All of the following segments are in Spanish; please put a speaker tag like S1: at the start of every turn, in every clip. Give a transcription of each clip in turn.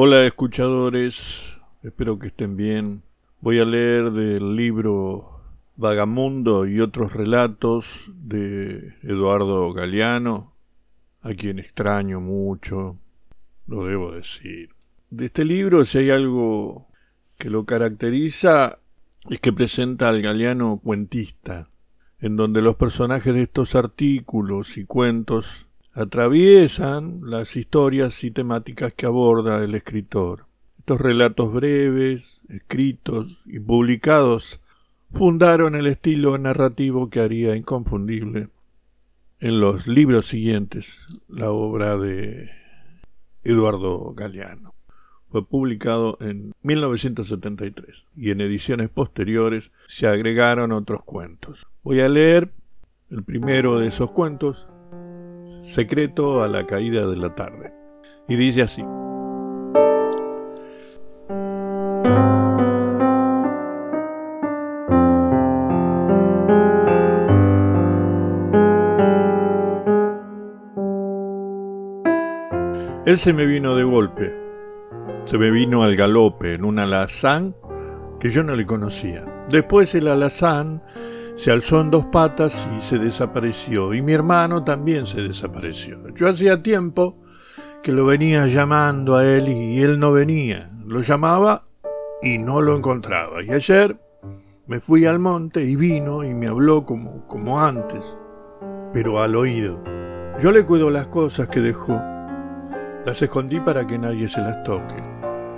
S1: Hola escuchadores, espero que estén bien. Voy a leer del libro Vagamundo y otros relatos de Eduardo Galeano, a quien extraño mucho, lo debo decir. De este libro, si hay algo que lo caracteriza, es que presenta al Galeano cuentista, en donde los personajes de estos artículos y cuentos atraviesan las historias y temáticas que aborda el escritor. Estos relatos breves, escritos y publicados fundaron el estilo narrativo que haría inconfundible en los libros siguientes la obra de Eduardo Galeano. Fue publicado en 1973 y en ediciones posteriores se agregaron otros cuentos. Voy a leer el primero de esos cuentos, Secreto a la caída de la tarde. Y dice así. Él se me vino de golpe, se me vino al galope en un alazán que yo no le conocía. Después el alazán se alzó en dos patas y se desapareció, y mi hermano también se desapareció. Yo hacía tiempo que lo venía llamando a él y él no venía. Lo llamaba y no lo encontraba. Y ayer me fui al monte y vino y me habló como, como antes, pero al oído. Yo le cuido las cosas que dejó las escondí para que nadie se las toque.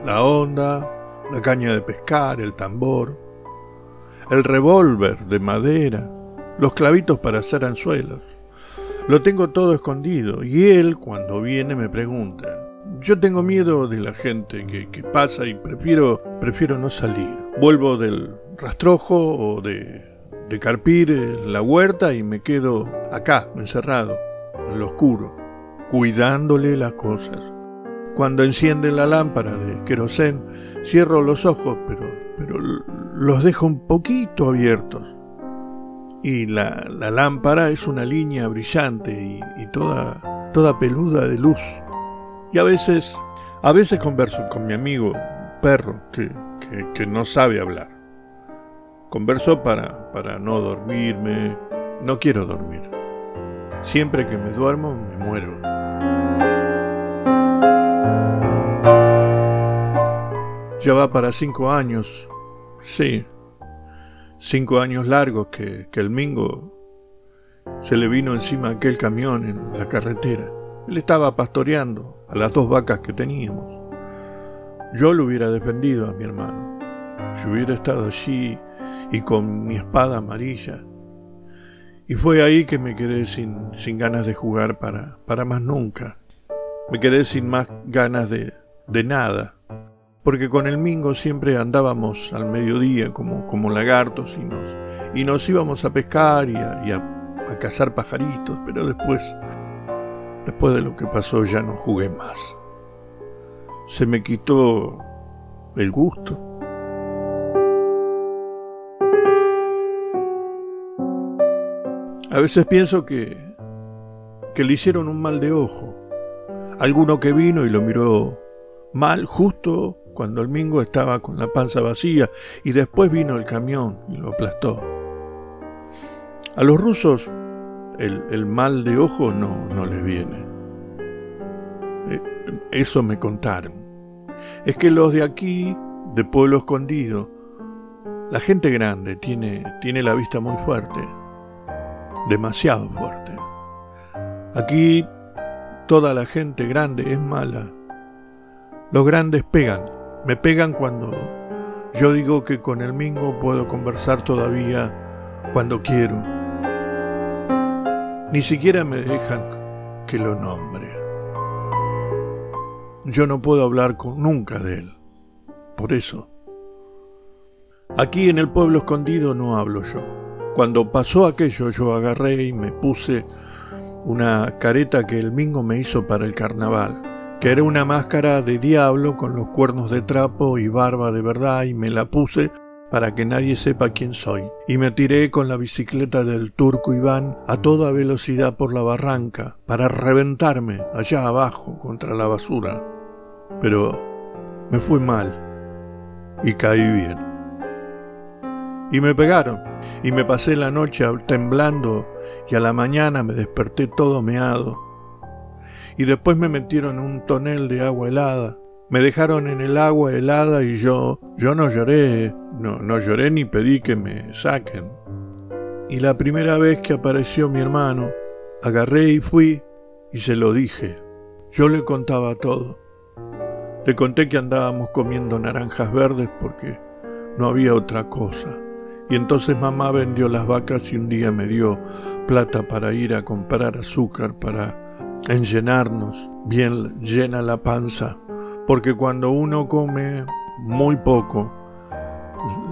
S1: La onda, la caña de pescar, el tambor, el revólver de madera, los clavitos para hacer anzuelos. Lo tengo todo escondido y él cuando viene me pregunta. Yo tengo miedo de la gente que, pasa y prefiero, prefiero no salir. Vuelvo del rastrojo o de, de carpir la huerta y me quedo acá, encerrado, en lo oscuro cuidándole las cosas. Cuando enciende la lámpara de querosén, cierro los ojos, pero los dejo un poquito abiertos. Y la, lámpara es una línea brillante y, toda, toda peluda de luz. Y a veces, a veces converso con mi amigo, perro, que, que, no sabe hablar. Converso para, para no dormirme. No quiero dormir. Siempre que me duermo me muero. Ya va para cinco años, sí, cinco años largos que, que el Mingo se le vino encima aquel camión en la carretera. Él estaba pastoreando a las dos vacas que teníamos. Yo lo hubiera defendido a mi hermano. Si hubiera estado allí y con mi espada amarilla. Y fue ahí que me quedé sin, sin ganas de jugar para, para más nunca. Me quedé sin más ganas de, de nada porque con el Mingo siempre andábamos al mediodía como, como lagartos y nos, y nos íbamos a pescar y, a, cazar pajaritos, pero después, después de lo que pasó ya no jugué más. Se me quitó el gusto. A veces pienso que, que le hicieron un mal de ojo. Alguno que vino y lo miró mal justo cuando el Mingo estaba con la panza vacía y después vino el camión y lo aplastó. A los rusos el, mal de ojo no, no les viene. Eh, eso me contaron. Es que los de aquí, de pueblo escondido, la gente grande tiene, tiene la vista muy fuerte, demasiado fuerte. Aquí toda la gente grande es mala. Los grandes pegan me pegan cuando yo digo que con el Mingo puedo conversar todavía cuando quiero. Ni siquiera me dejan que lo nombre. Yo no puedo hablar con, nunca de él. Por eso. Aquí en el pueblo escondido no hablo yo. Cuando pasó aquello yo agarré y me puse una careta que el Mingo me hizo para el carnaval que era una máscara de diablo con los cuernos de trapo y barba de verdad y me la puse para que nadie sepa quién soy. Y me tiré con la bicicleta del turco Iván a toda velocidad por la barranca para reventarme allá abajo contra la basura. Pero me fue mal y caí bien. Y me pegaron y me pasé la noche temblando y a la mañana me desperté todo meado. Y después me metieron en un tonel de agua helada. Me dejaron en el agua helada y yo, yo no lloré, no, no lloré ni pedí que me saquen. Y la primera vez que apareció mi hermano, agarré y fui y se lo dije. Yo le contaba todo. Le conté que andábamos comiendo naranjas verdes porque no había otra cosa. Y entonces mamá vendió las vacas y un día me dio plata para ir a comprar azúcar para enllenarnos bien llena la panza. Porque cuando uno come muy poco,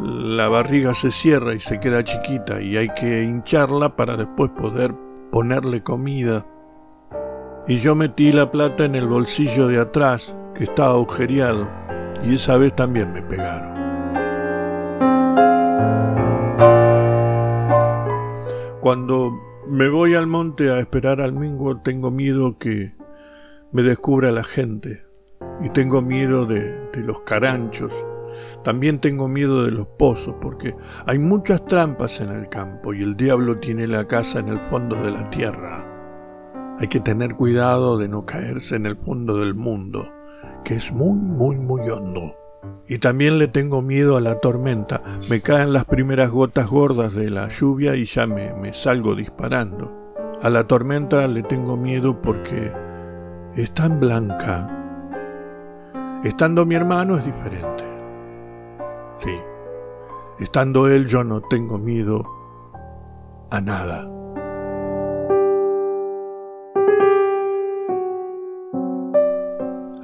S1: la barriga se cierra y se queda chiquita y hay que hincharla para después poder ponerle comida. Y yo metí la plata en el bolsillo de atrás, que estaba agujereado, y esa vez también me pegaron. Cuando me voy al monte a esperar al mingo, tengo miedo que me descubra la gente. Y tengo miedo de, de, los caranchos. También tengo miedo de los pozos, porque hay muchas trampas en el campo y el diablo tiene la casa en el fondo de la tierra. Hay que tener cuidado de no caerse en el fondo del mundo, que es muy, muy, muy hondo. Y también le tengo miedo a la tormenta. Me caen las primeras gotas gordas de la lluvia y ya me, me salgo disparando. A la tormenta le tengo miedo porque es tan blanca. Estando mi hermano es diferente. Sí. Estando él yo no tengo miedo a nada.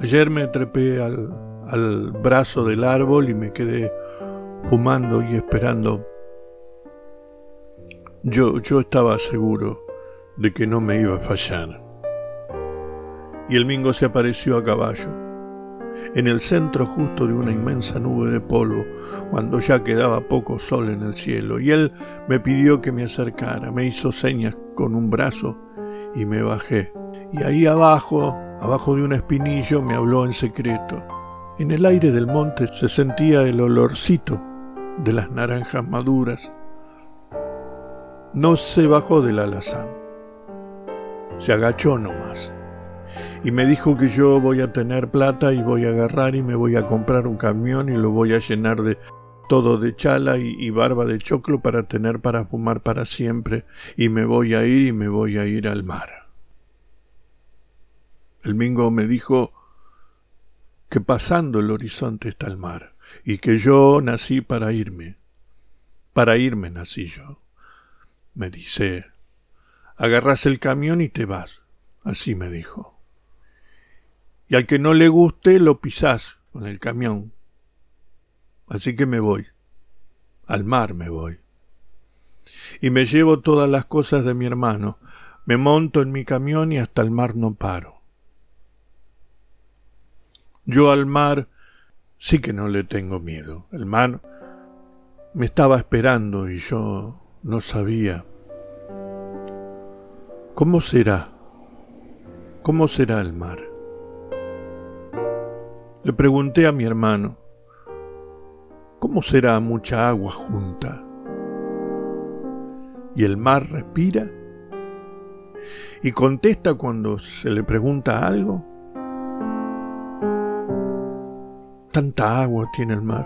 S1: Ayer me trepé al, al brazo del árbol y me quedé fumando y esperando. Yo, yo estaba seguro de que no me iba a fallar. Y el mingo se apareció a caballo, en el centro justo de una inmensa nube de polvo, cuando ya quedaba poco sol en el cielo, y él me pidió que me acercara, me hizo señas con un brazo y me bajé. Y ahí abajo, abajo de un espinillo, me habló en secreto. En el aire del monte se sentía el olorcito de las naranjas maduras. No se bajó del alazán, se agachó nomás y me dijo que yo voy a tener plata y voy a agarrar y me voy a comprar un camión y lo voy a llenar de todo de chala y, y, barba de choclo para tener para fumar para siempre y me voy a ir y me voy a ir al mar. El mingo me dijo que pasando el horizonte está el mar, y que yo nací para irme. Para irme nací yo. Me dice, agarras el camión y te vas. Así me dijo. Y al que no le guste, lo pisás con el camión. Así que me voy. Al mar me voy. Y me llevo todas las cosas de mi hermano. Me monto en mi camión y hasta el mar no paro. Yo al mar sí que no le tengo miedo. El mar me estaba esperando y yo no sabía. ¿Cómo será? ¿Cómo será el mar? Le pregunté a mi hermano, ¿cómo será mucha agua junta? ¿Y el mar respira? ¿Y contesta cuando se le pregunta algo? Tanta agua tiene el mar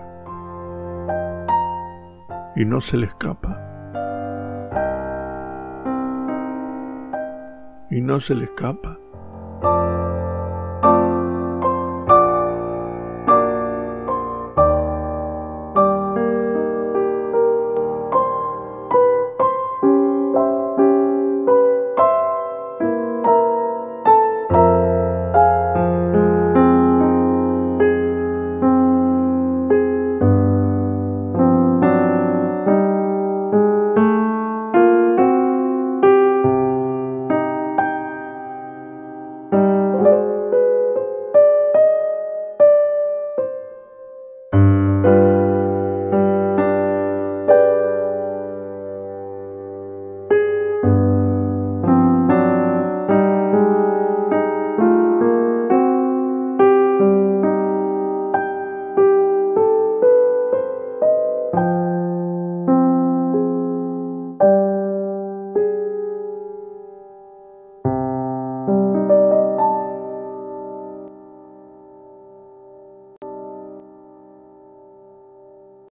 S1: y no se le escapa. Y no se le escapa.